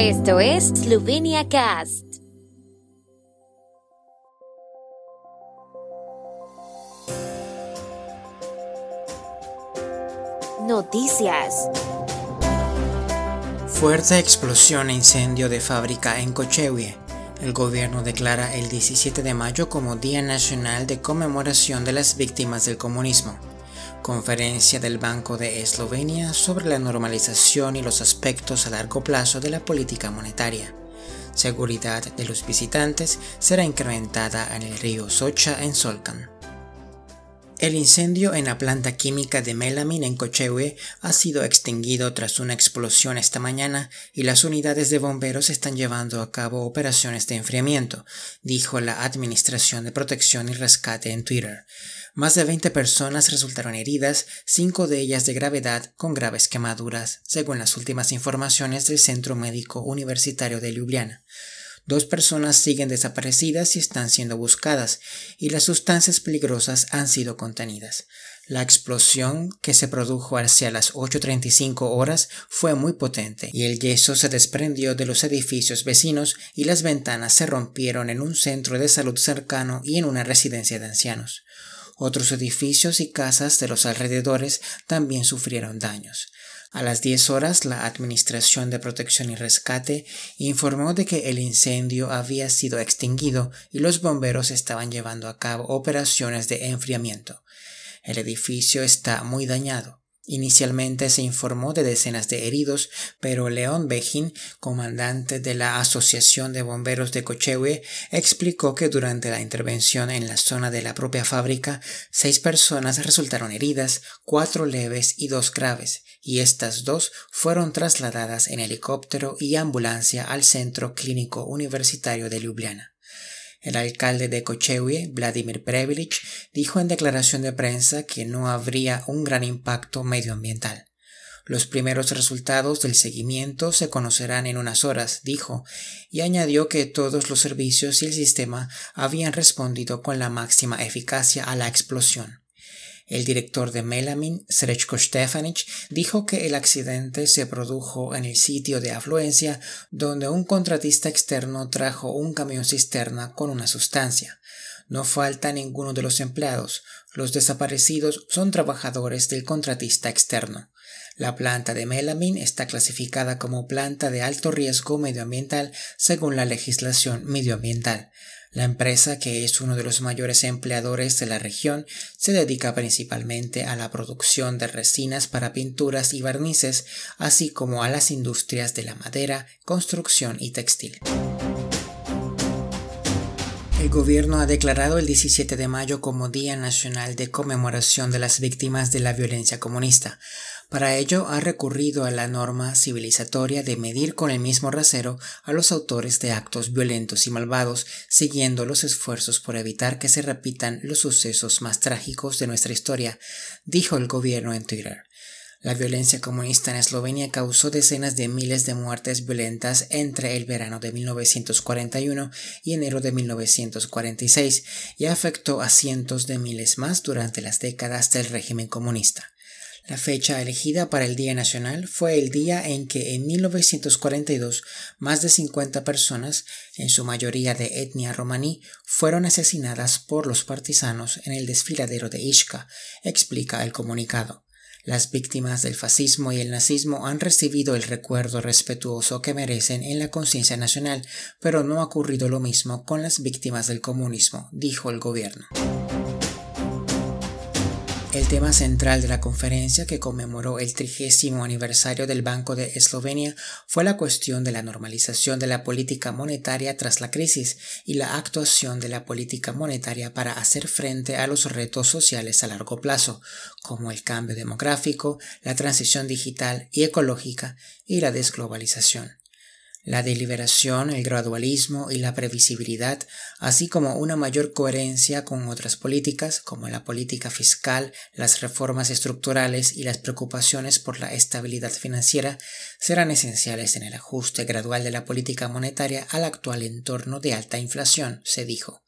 Esto es Slovenia Cast. Noticias. Fuerte explosión e incendio de fábrica en Kochewie. El gobierno declara el 17 de mayo como Día Nacional de Conmemoración de las Víctimas del Comunismo. Conferencia del Banco de Eslovenia sobre la normalización y los aspectos a largo plazo de la política monetaria. Seguridad de los visitantes será incrementada en el río Socha en Solkan. El incendio en la planta química de Melamin en Kochewe ha sido extinguido tras una explosión esta mañana y las unidades de bomberos están llevando a cabo operaciones de enfriamiento, dijo la Administración de Protección y Rescate en Twitter. Más de 20 personas resultaron heridas, cinco de ellas de gravedad con graves quemaduras, según las últimas informaciones del Centro Médico Universitario de Ljubljana. Dos personas siguen desaparecidas y están siendo buscadas, y las sustancias peligrosas han sido contenidas. La explosión que se produjo hacia las 8.35 horas fue muy potente y el yeso se desprendió de los edificios vecinos y las ventanas se rompieron en un centro de salud cercano y en una residencia de ancianos. Otros edificios y casas de los alrededores también sufrieron daños. A las 10 horas, la Administración de Protección y Rescate informó de que el incendio había sido extinguido y los bomberos estaban llevando a cabo operaciones de enfriamiento. El edificio está muy dañado. Inicialmente se informó de decenas de heridos, pero León Bejín, comandante de la Asociación de Bomberos de Cochewe, explicó que durante la intervención en la zona de la propia fábrica, seis personas resultaron heridas, cuatro leves y dos graves, y estas dos fueron trasladadas en helicóptero y ambulancia al Centro Clínico Universitario de Ljubljana. El alcalde de Kochewie, Vladimir Previlich, dijo en declaración de prensa que no habría un gran impacto medioambiental. Los primeros resultados del seguimiento se conocerán en unas horas, dijo, y añadió que todos los servicios y el sistema habían respondido con la máxima eficacia a la explosión. El director de Melamin, Srečko Stefanic, dijo que el accidente se produjo en el sitio de afluencia donde un contratista externo trajo un camión cisterna con una sustancia. No falta ninguno de los empleados. Los desaparecidos son trabajadores del contratista externo. La planta de Melamin está clasificada como planta de alto riesgo medioambiental según la legislación medioambiental. La empresa, que es uno de los mayores empleadores de la región, se dedica principalmente a la producción de resinas para pinturas y barnices, así como a las industrias de la madera, construcción y textil. El gobierno ha declarado el 17 de mayo como Día Nacional de Conmemoración de las Víctimas de la Violencia Comunista. Para ello ha recurrido a la norma civilizatoria de medir con el mismo rasero a los autores de actos violentos y malvados, siguiendo los esfuerzos por evitar que se repitan los sucesos más trágicos de nuestra historia, dijo el gobierno en Twitter. La violencia comunista en Eslovenia causó decenas de miles de muertes violentas entre el verano de 1941 y enero de 1946 y afectó a cientos de miles más durante las décadas del régimen comunista. La fecha elegida para el Día Nacional fue el día en que en 1942 más de 50 personas, en su mayoría de etnia romaní, fueron asesinadas por los partisanos en el desfiladero de Ishka, explica el comunicado. Las víctimas del fascismo y el nazismo han recibido el recuerdo respetuoso que merecen en la conciencia nacional, pero no ha ocurrido lo mismo con las víctimas del comunismo, dijo el gobierno. El tema central de la conferencia que conmemoró el trigésimo aniversario del Banco de Eslovenia fue la cuestión de la normalización de la política monetaria tras la crisis y la actuación de la política monetaria para hacer frente a los retos sociales a largo plazo, como el cambio demográfico, la transición digital y ecológica y la desglobalización la deliberación, el gradualismo y la previsibilidad, así como una mayor coherencia con otras políticas como la política fiscal, las reformas estructurales y las preocupaciones por la estabilidad financiera, serán esenciales en el ajuste gradual de la política monetaria al actual entorno de alta inflación, se dijo.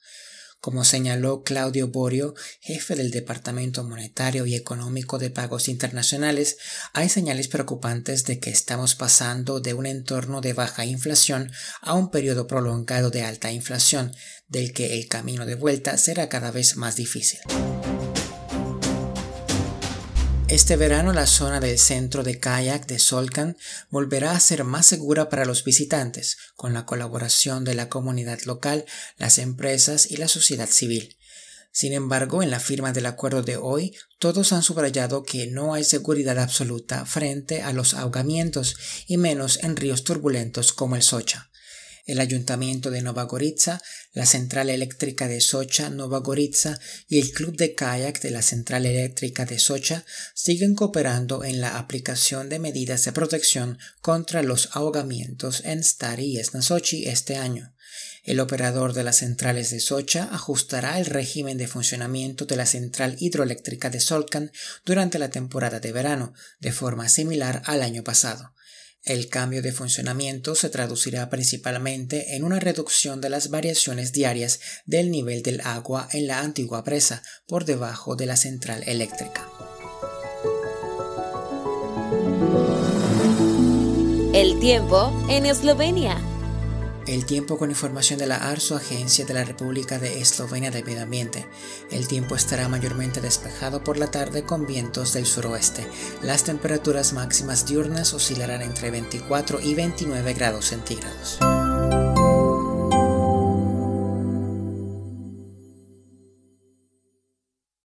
Como señaló Claudio Borio, jefe del Departamento Monetario y Económico de Pagos Internacionales, hay señales preocupantes de que estamos pasando de un entorno de baja inflación a un periodo prolongado de alta inflación, del que el camino de vuelta será cada vez más difícil. Este verano la zona del centro de kayak de Solcan volverá a ser más segura para los visitantes, con la colaboración de la comunidad local, las empresas y la sociedad civil. Sin embargo, en la firma del acuerdo de hoy, todos han subrayado que no hay seguridad absoluta frente a los ahogamientos y menos en ríos turbulentos como el Socha el Ayuntamiento de Novagoritza, la Central Eléctrica de Socha Novagoritza y el Club de Kayak de la Central Eléctrica de Socha siguen cooperando en la aplicación de medidas de protección contra los ahogamientos en Stari y Esnasochi este año. El operador de las centrales de Socha ajustará el régimen de funcionamiento de la central hidroeléctrica de Solcan durante la temporada de verano, de forma similar al año pasado. El cambio de funcionamiento se traducirá principalmente en una reducción de las variaciones diarias del nivel del agua en la antigua presa por debajo de la central eléctrica. El tiempo en Eslovenia. El tiempo con información de la ARSO, Agencia de la República de Eslovenia de Medio Ambiente. El tiempo estará mayormente despejado por la tarde con vientos del suroeste. Las temperaturas máximas diurnas oscilarán entre 24 y 29 grados centígrados.